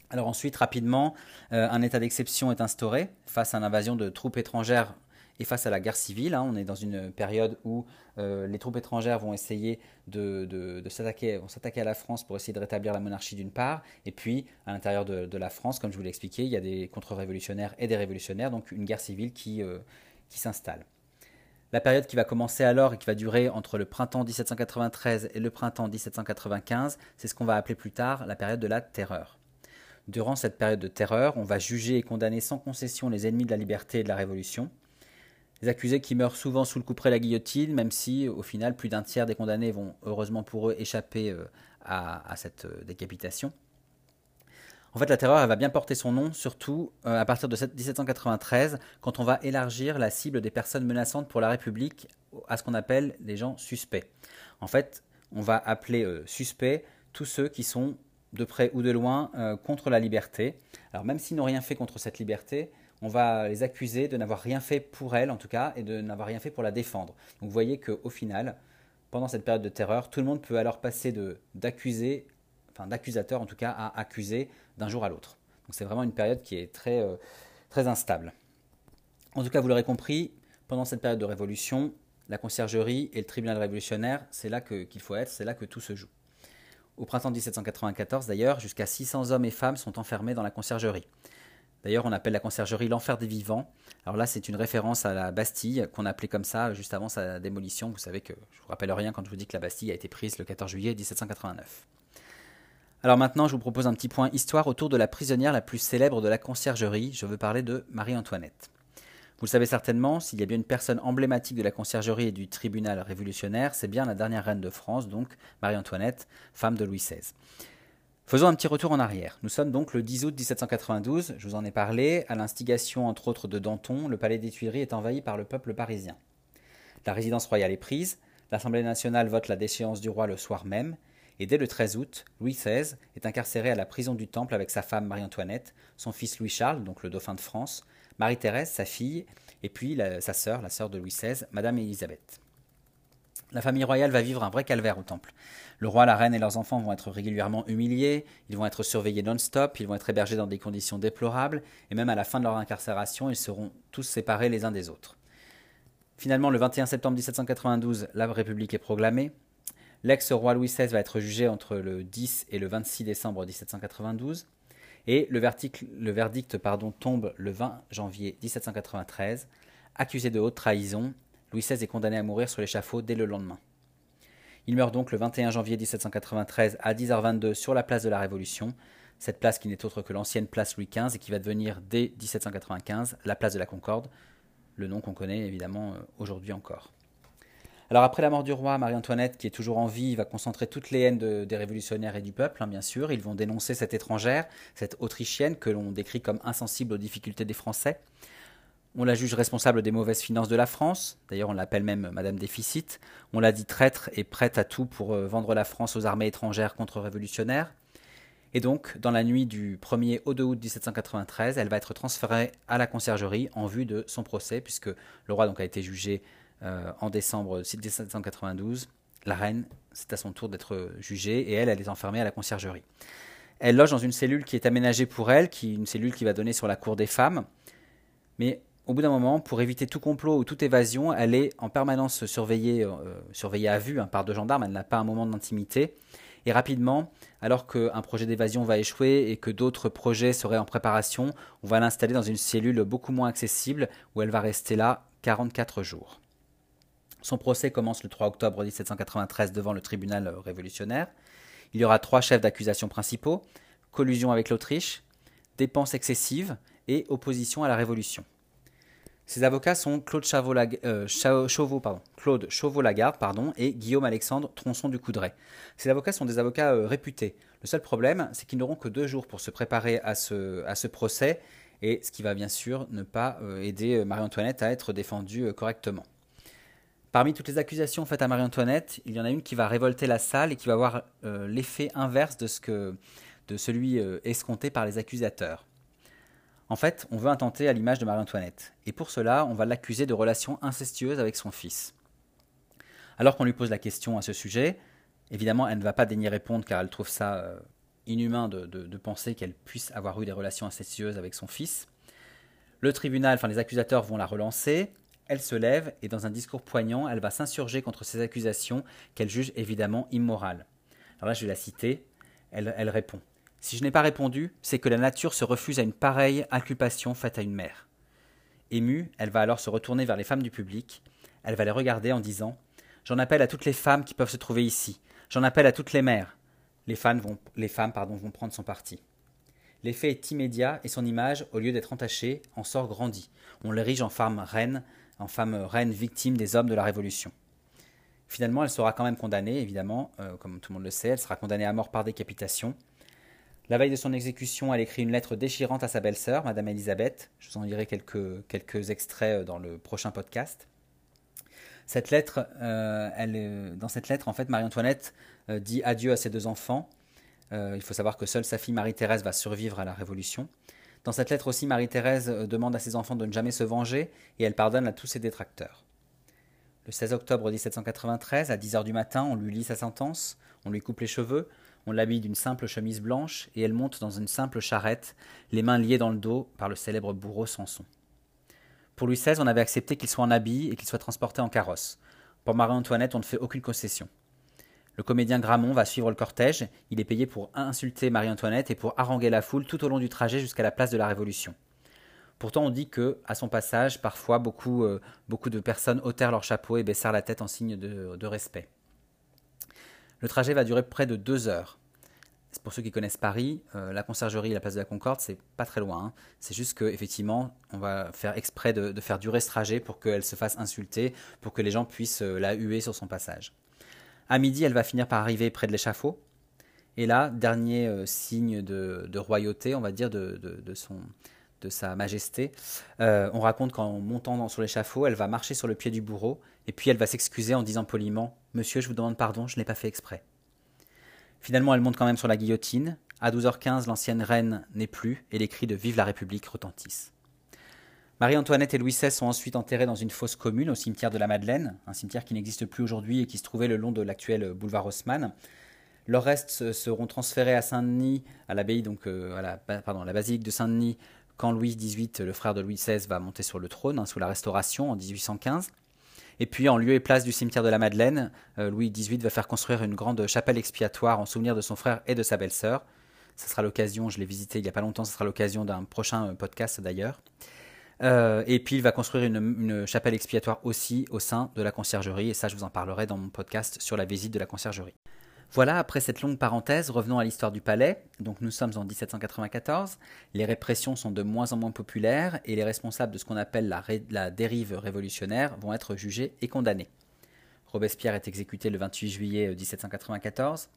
Alors ensuite, rapidement, euh, un état d'exception est instauré face à l'invasion de troupes étrangères et face à la guerre civile. Hein, on est dans une période où euh, les troupes étrangères vont essayer de, s'attaquer, à la France pour essayer de rétablir la monarchie d'une part, et puis à l'intérieur de, la France, comme je vous l'ai expliqué, il y a des contre-révolutionnaires et des révolutionnaires, donc une guerre civile qui, euh, qui s'installe. La période qui va commencer alors et qui va durer entre le printemps 1793 et le printemps 1795, c'est ce qu'on va appeler plus tard la période de la terreur. Durant cette période de terreur, on va juger et condamner sans concession les ennemis de la liberté et de la révolution. Les accusés qui meurent souvent sous le couperet de la guillotine, même si au final plus d'un tiers des condamnés vont heureusement pour eux échapper euh, à, cette euh, décapitation. En fait, la terreur va bien porter son nom, surtout euh, à partir de 1793, quand on va élargir la cible des personnes menaçantes pour la République à ce qu'on appelle les gens suspects. En fait, on va appeler suspects tous ceux qui sont de près ou de loin contre la liberté. Alors même s'ils n'ont rien fait contre cette liberté, on va les accuser de n'avoir rien fait pour elle, en tout cas, et de n'avoir rien fait pour la défendre. Vous voyez qu'au final, pendant cette période de terreur, tout le monde peut alors passer d'accusé, enfin d'accusateur en tout cas, à accusé d'un jour à l'autre. Donc c'est vraiment une période qui est très, euh, très instable. En tout cas, vous l'aurez compris, pendant cette période de révolution, la conciergerie et le tribunal révolutionnaire, c'est là qu'il faut être, c'est là que tout se joue. Au printemps 1794, d'ailleurs, jusqu'à 600 hommes et femmes sont enfermés dans la conciergerie. D'ailleurs, on appelle la conciergerie l'enfer des vivants. Alors là, c'est une référence à la Bastille, qu'on appelait comme ça juste avant sa démolition. Vous savez que je vous rappelle rien quand je vous dis que la Bastille a été prise le 14 juillet 1789. Alors maintenant, je vous propose un petit point histoire autour de la prisonnière la plus célèbre de la conciergerie. Je veux parler de Marie-Antoinette. Vous le savez certainement, s'il y a bien une personne emblématique de la conciergerie et du tribunal révolutionnaire, c'est bien la dernière reine de France, donc Marie-Antoinette, femme de Louis XVI. Faisons un petit retour en arrière. Nous sommes donc le 10 août 1792, je vous en ai parlé, à l'instigation entre autres de Danton, le palais des Tuileries est envahi par le peuple parisien. La résidence royale est prise, l'Assemblée nationale vote la déchéance du roi le soir même, et dès le 13 août, Louis XVI est incarcéré à la prison du Temple avec sa femme Marie-Antoinette, son fils Louis-Charles, donc le dauphin de France, Marie-Thérèse, sa fille, et puis sa sœur, la sœur de Louis XVI, Madame Élisabeth. La famille royale va vivre un vrai calvaire au temple. Le roi, la reine et leurs enfants vont être régulièrement humiliés, ils vont être surveillés non-stop, ils vont être hébergés dans des conditions déplorables, et même à la fin de leur incarcération, ils seront tous séparés les uns des autres. Finalement, le 21 septembre 1792, la République est proclamée. L'ex-roi Louis XVI va être jugé entre le 10 et le 26 décembre 1792. Et le verdict, tombe le 20 janvier 1793. Accusé de haute trahison, Louis XVI est condamné à mourir sur l'échafaud dès le lendemain. Il meurt donc le 21 janvier 1793 à 10h22 sur la place de la Révolution, cette place qui n'est autre que l'ancienne place Louis XV et qui va devenir dès 1795 la place de la Concorde, le nom qu'on connaît évidemment euh, aujourd'hui encore. Alors après la mort du roi, Marie-Antoinette, qui est toujours en vie, va concentrer toutes les haines des révolutionnaires et du peuple, hein, bien sûr. Ils vont dénoncer cette étrangère, cette Autrichienne que l'on décrit comme insensible aux difficultés des Français. On la juge responsable des mauvaises finances de la France. D'ailleurs, on l'appelle même Madame Déficit. On l'a dit traître et prête à tout pour euh, vendre la France aux armées étrangères contre-révolutionnaires. Et donc, dans la nuit du 1er au 2 août 1793, elle va être transférée à la conciergerie en vue de son procès, puisque le roi donc, a été jugé euh, en décembre 1792. La reine, c'est à son tour d'être jugée, et elle, elle est enfermée à la conciergerie. Elle loge dans une cellule qui est aménagée pour elle, qui une cellule qui va donner sur la cour des femmes. Mais au bout d'un moment, pour éviter tout complot ou toute évasion, elle est en permanence surveillée, euh, surveillée à vue hein, par deux gendarmes, elle n'a pas un moment d'intimité. Et rapidement, alors qu'un projet d'évasion va échouer et que d'autres projets seraient en préparation, on va l'installer dans une cellule beaucoup moins accessible où elle va rester là 44 jours. Son procès commence le 3 octobre 1793 devant le tribunal révolutionnaire. Il y aura trois chefs d'accusation principaux collusion avec l'Autriche, dépenses excessives et opposition à la révolution. Ces avocats sont Claude euh, Chauveau, pardon, Chauveau-Lagarde et Guillaume-Alexandre Tronçon du Coudray. Ces avocats sont des avocats euh, réputés. Le seul problème, c'est qu'ils n'auront que deux jours pour se préparer à ce, procès, et ce qui va bien sûr ne pas euh, aider Marie-Antoinette à être défendue correctement. Parmi toutes les accusations faites à Marie-Antoinette, il y en a une qui va révolter la salle et qui va avoir l'effet inverse de, ce que, de celui escompté par les accusateurs. En fait, on veut intenter à l'image de Marie-Antoinette, et pour cela, on va l'accuser de relations incestueuses avec son fils. Alors qu'on lui pose la question à ce sujet, évidemment, elle ne va pas daigner répondre car elle trouve ça euh, inhumain de, penser qu'elle puisse avoir eu des relations incestueuses avec son fils. Le tribunal, enfin les accusateurs vont la relancer, elle se lève et dans un discours poignant, elle va s'insurger contre ces accusations qu'elle juge évidemment immorales. Alors là, je vais la citer, elle répond. Si je n'ai pas répondu, c'est que la nature se refuse à une pareille inculpation faite à une mère. Émue, elle va alors se retourner vers les femmes du public, elle va les regarder en disant J'en appelle à toutes les femmes qui peuvent se trouver ici, j'en appelle à toutes les mères. Les femmes vont, prendre son parti. L'effet est immédiat et son image, au lieu d'être entachée, en sort grandie. On l'érige en femme reine, en femme reine victime des hommes de la Révolution. Finalement, elle sera quand même condamnée, évidemment, euh, comme tout le monde le sait, elle sera condamnée à mort par décapitation. La veille de son exécution, elle écrit une lettre déchirante à sa belle-sœur, Madame Elisabeth. Je vous en lirai quelques, quelques extraits euh, dans le prochain podcast. Cette lettre, euh, elle, dans cette lettre, en fait, Marie-Antoinette euh, dit adieu à ses deux enfants. il faut savoir que seule sa fille Marie-Thérèse va survivre à la Révolution. Dans cette lettre aussi, Marie-Thérèse demande à ses enfants de ne jamais se venger et elle pardonne à tous ses détracteurs. Le 16 octobre 1793, à 10h du matin, on lui lit sa sentence, on lui coupe les cheveux, on l'habille d'une simple chemise blanche et elle monte dans une simple charrette, les mains liées dans le dos par le célèbre bourreau Samson. Pour Louis XVI, on avait accepté qu'il soit en habit et qu'il soit transporté en carrosse. Pour Marie-Antoinette, on ne fait aucune concession. Le comédien Gramont va suivre le cortège. Il est payé pour insulter Marie-Antoinette et pour haranguer la foule tout au long du trajet jusqu'à la place de la Révolution. Pourtant, on dit que, à son passage, parfois beaucoup, euh, beaucoup de personnes ôtèrent leur chapeau et baissèrent la tête en signe de respect. Le trajet va durer près de deux heures. Pour ceux qui connaissent Paris, euh, la conciergerie et la place de la Concorde, c'est pas très loin. Hein. C'est juste qu'effectivement, on va faire exprès de, faire durer ce trajet pour qu'elle se fasse insulter, pour que les gens puissent euh, la huer sur son passage. À midi, elle va finir par arriver près de l'échafaud. Et là, dernier euh, signe de, royauté, on va dire, de, sa majesté, on raconte qu'en montant sur l'échafaud, elle va marcher sur le pied du bourreau, et puis elle va s'excuser en disant poliment Monsieur, je vous demande pardon, je ne l'ai pas fait exprès. Finalement, elle monte quand même sur la guillotine. À 12h15, l'ancienne reine n'est plus et les cris de Vive la République retentissent. Marie-Antoinette et Louis XVI sont ensuite enterrés dans une fosse commune au cimetière de la Madeleine, un cimetière qui n'existe plus aujourd'hui et qui se trouvait le long de l'actuel boulevard Haussmann. Leurs restes seront transférés à Saint-Denis, à l'abbaye donc euh, à la, basilique de Saint-Denis, quand Louis XVIII, le frère de Louis XVI, va monter sur le trône hein, sous la Restauration en 1815. Et puis, en lieu et place du cimetière de la Madeleine, euh, Louis XVIII va faire construire une grande chapelle expiatoire en souvenir de son frère et de sa belle-sœur. Ce sera l'occasion, je l'ai visité il n'y a pas longtemps, ce sera l'occasion d'un prochain euh, podcast d'ailleurs. Euh, et puis il va construire une, une, chapelle expiatoire aussi au sein de la conciergerie, et ça je vous en parlerai dans mon podcast sur la visite de la conciergerie. Voilà, après cette longue parenthèse, revenons à l'histoire du palais. Donc nous sommes en 1794, les répressions sont de moins en moins populaires et les responsables de ce qu'on appelle la, dérive révolutionnaire vont être jugés et condamnés. Robespierre est exécuté le 28 juillet 1794.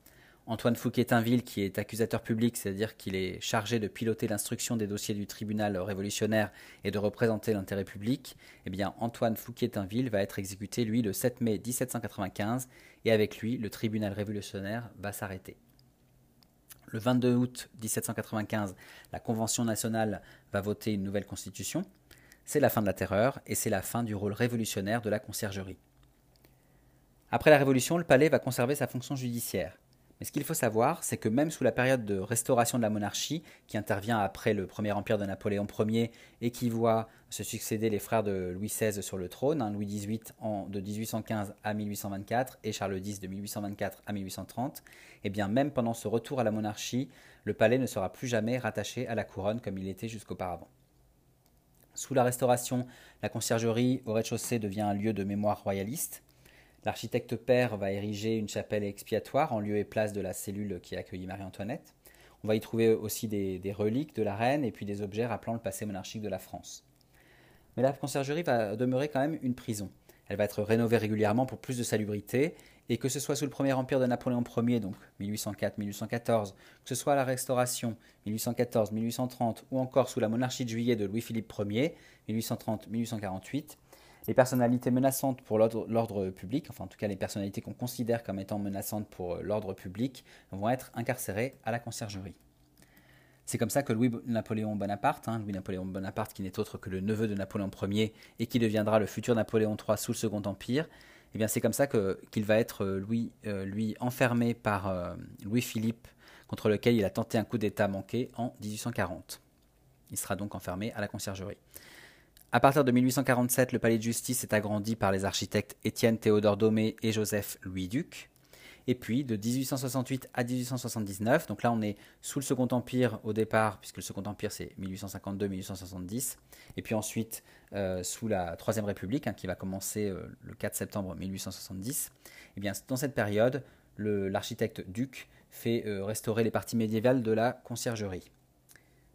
Antoine Fouquet-Tinville, qui est accusateur public, c'est-à-dire qu'il est chargé de piloter l'instruction des dossiers du tribunal révolutionnaire et de représenter l'intérêt public, eh bien Antoine Fouquet-Tinville va être exécuté, lui, le 7 mai 1795, et avec lui, le tribunal révolutionnaire va s'arrêter. Le 22 août 1795, la Convention nationale va voter une nouvelle constitution. C'est la fin de la terreur et c'est la fin du rôle révolutionnaire de la conciergerie. Après la Révolution, le palais va conserver sa fonction judiciaire. Mais ce qu'il faut savoir, c'est que même sous la période de restauration de la monarchie, qui intervient après le premier empire de Napoléon Ier et qui voit se succéder les frères de Louis XVI sur le trône, hein, Louis XVIII de 1815 à 1824 et Charles X de 1824 à 1830, et eh bien même pendant ce retour à la monarchie, le palais ne sera plus jamais rattaché à la couronne comme il était jusqu'auparavant. Sous la Restauration, la conciergerie au rez-de-chaussée devient un lieu de mémoire royaliste. L'architecte père va ériger une chapelle expiatoire en lieu et place de la cellule qui a accueilli Marie-Antoinette. On va y trouver aussi des, reliques de la reine et puis des objets rappelant le passé monarchique de la France. mais la conciergerie va demeurer quand même une prison. Elle va être rénovée régulièrement pour plus de salubrité, et que ce soit sous le premier empire de Napoléon Ier, donc 1804-1814, que ce soit à la Restauration, 1814-1830, ou encore sous la monarchie de juillet de Louis-Philippe Ier, 1830-1848, les personnalités menaçantes pour l'ordre public, enfin en tout cas les personnalités qu'on considère comme étant menaçantes pour euh, l'ordre public, vont être incarcérées à la conciergerie. C'est comme ça que Louis-Napoléon Bonaparte, hein, Louis-Napoléon Bonaparte qui n'est autre que le neveu de Napoléon Ier et qui deviendra le futur Napoléon III sous le Second Empire, eh bien c'est comme ça qu'il va être euh, euh, lui enfermé par Louis-Philippe contre lequel il a tenté un coup d'État manqué en 1840. Il sera donc enfermé à la conciergerie. À partir de 1847, le palais de justice est agrandi par les architectes Étienne Théodore Domé et Joseph Louis Duc. Et puis de 1868 à 1879, donc là on est sous le Second Empire au départ, puisque le Second Empire c'est 1852-1870, et puis ensuite euh, sous la Troisième République, hein, qui va commencer euh, le 4 septembre 1870. Et eh bien dans cette période, l'architecte Duc fait euh, restaurer les parties médiévales de la conciergerie.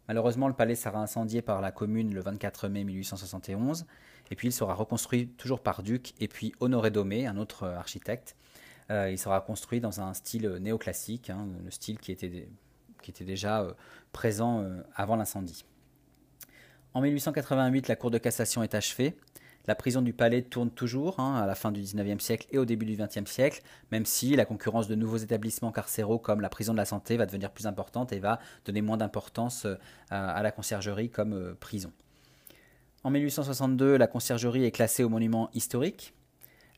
Malheureusement, le palais sera incendié par la commune le 24 mai 1871, et puis il sera reconstruit toujours par Duc et puis Honoré Domé, un autre euh, architecte. Euh, il sera construit dans un style néoclassique, hein, le style qui était, déjà euh, présent avant l'incendie. En 1888, la Cour de cassation est achevée. La prison du palais tourne toujours hein, à la fin du XIXe siècle et au début du XXe siècle, même si la concurrence de nouveaux établissements carcéraux comme la prison de la santé va devenir plus importante et va donner moins d'importance euh, à, la conciergerie comme euh, prison. En 1862, la conciergerie est classée au monument historique.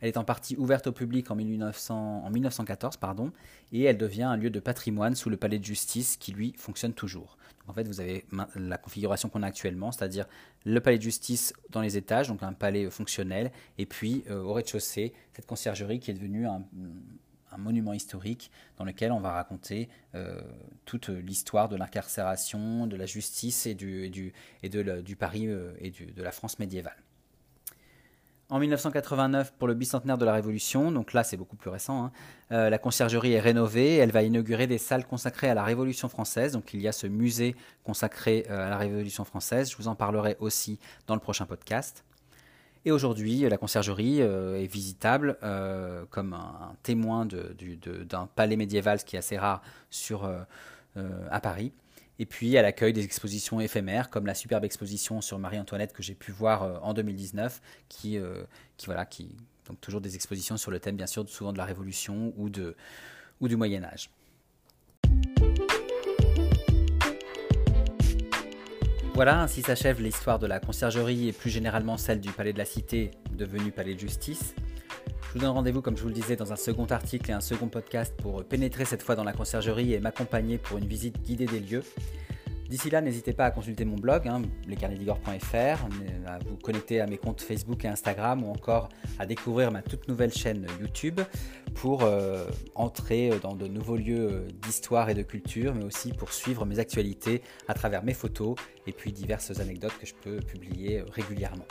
Elle est en partie ouverte au public en, 1914 pardon, et elle devient un lieu de patrimoine sous le palais de justice qui lui fonctionne toujours. En fait, vous avez la configuration qu'on a actuellement, c'est-à-dire le palais de justice dans les étages, donc un palais fonctionnel, et puis euh, au rez-de-chaussée, cette conciergerie qui est devenue un, monument historique dans lequel on va raconter euh, toute l'histoire de l'incarcération, de la justice et du, Paris euh, et de la France médiévale. En 1989, pour le bicentenaire de la Révolution, donc là c'est beaucoup plus récent, hein, euh, la conciergerie est rénovée. Elle va inaugurer des salles consacrées à la Révolution française. Donc il y a ce musée consacré euh, à la Révolution française. Je vous en parlerai aussi dans le prochain podcast. Et aujourd'hui, la conciergerie euh, est visitable comme un, témoin d'un palais médiéval, ce qui est assez rare sur, à Paris. Et puis elle accueille des expositions éphémères, comme la superbe exposition sur Marie-Antoinette que j'ai pu voir euh, en 2019, qui, euh, qui voilà, qui donc toujours des expositions sur le thème bien sûr souvent de la Révolution ou, de, ou du Moyen Âge. Voilà, ainsi s'achève l'histoire de la conciergerie et plus généralement celle du Palais de la Cité, devenu Palais de Justice. Je vous donne rendez-vous, comme je vous le disais, dans un second article et un second podcast pour pénétrer cette fois dans la conciergerie et m'accompagner pour une visite guidée des lieux. D'ici là, n'hésitez pas à consulter mon blog, hein, à vous connecter à mes comptes Facebook et Instagram ou encore à découvrir ma toute nouvelle chaîne YouTube pour euh, entrer dans de nouveaux lieux d'histoire et de culture, mais aussi pour suivre mes actualités à travers mes photos et puis diverses anecdotes que je peux publier régulièrement.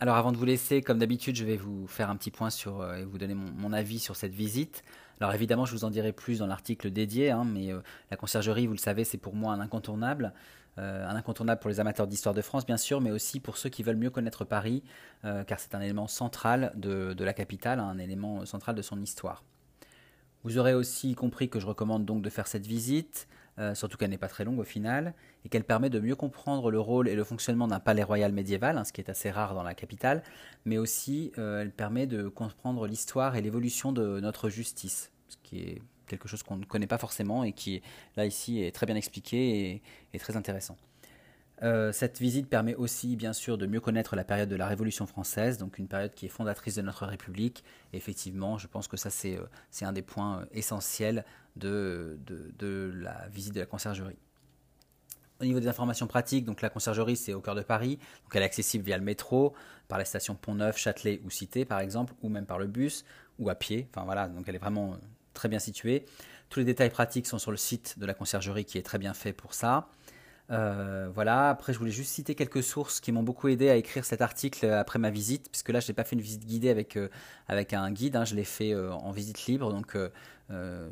Alors avant de vous laisser, comme d'habitude, je vais vous faire un petit point sur euh, et vous donner mon, avis sur cette visite. Alors évidemment, je vous en dirai plus dans l'article dédié, hein, mais euh, la conciergerie, vous le savez, c'est pour moi un incontournable. Euh, un incontournable pour les amateurs d'histoire de France, bien sûr, mais aussi pour ceux qui veulent mieux connaître Paris, car c'est un élément central de, de la capitale, un élément central de son histoire. Vous aurez aussi compris que je recommande donc de faire cette visite. Euh, surtout qu'elle n'est pas très longue au final, et qu'elle permet de mieux comprendre le rôle et le fonctionnement d'un palais royal médiéval, hein, ce qui est assez rare dans la capitale, mais aussi euh, elle permet de comprendre l'histoire et l'évolution de notre justice, ce qui est quelque chose qu'on ne connaît pas forcément et qui, là ici, est très bien expliqué et très intéressant. Euh, cette visite permet aussi, bien sûr, de mieux connaître la période de la Révolution française, donc une période qui est fondatrice de notre République. effectivement, je pense que ça, c'est un des points essentiels de, la visite de la conciergerie. Au niveau des informations pratiques, donc la conciergerie, c'est au cœur de Paris, donc elle est accessible via le métro, par les stations Pont-Neuf, Châtelet ou Cité, par exemple, ou même par le bus, ou à pied. Enfin voilà, elle est vraiment très bien située. Tous les détails pratiques sont sur le site de la conciergerie qui est très bien fait pour ça. Euh, voilà, après je voulais juste citer quelques sources qui m'ont beaucoup aidé à écrire cet article après ma visite, puisque là je n'ai pas fait une visite guidée avec, euh, un guide, hein, je l'ai fait euh, en visite libre, donc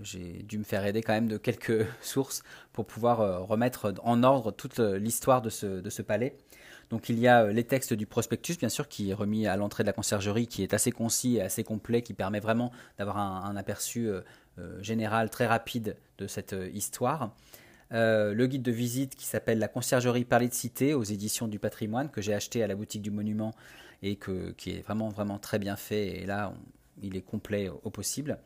j'ai dû me faire aider quand même de quelques sources pour pouvoir remettre en ordre toute l'histoire de ce, de ce palais. Donc il y a les textes du prospectus, bien sûr, qui est remis à l'entrée de la conciergerie, qui est assez concis et assez complet, qui permet vraiment d'avoir un, aperçu général très rapide de cette histoire. Euh, le guide de visite qui s'appelle La conciergerie Parler de Cité aux éditions du patrimoine que j'ai acheté à la boutique du monument et que, qui est vraiment vraiment très bien fait et là il est complet au possible.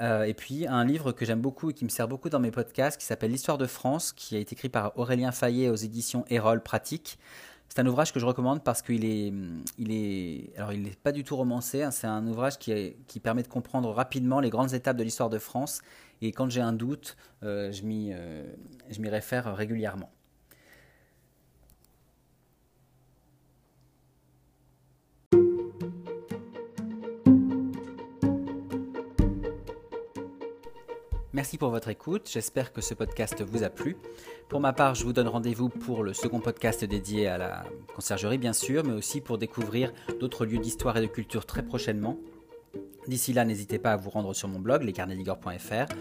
Euh, et puis un livre que j'aime beaucoup et qui me sert beaucoup dans mes podcasts qui s'appelle L'histoire de France qui a été écrit par Aurélien Fayet aux éditions Erol Pratique. C'est un ouvrage que je recommande parce qu'il est, il est, alors il n'est pas du tout romancé. Hein. c'est un ouvrage qui, qui permet de comprendre rapidement les grandes étapes de l'histoire de France et quand j'ai un doute, euh, euh, je m'y réfère régulièrement. Merci pour votre écoute, j'espère que ce podcast vous a plu. Pour ma part, je vous donne rendez-vous pour le second podcast dédié à la conciergerie, bien sûr, mais aussi pour découvrir d'autres lieux d'histoire et de culture très prochainement. D'ici là, n'hésitez pas à vous rendre sur mon blog, lescarnedigor.fr,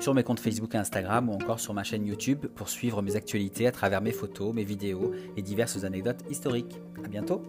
sur mes comptes Facebook et Instagram ou encore sur ma chaîne YouTube pour suivre mes actualités à travers mes photos, mes vidéos et diverses anecdotes historiques. A bientôt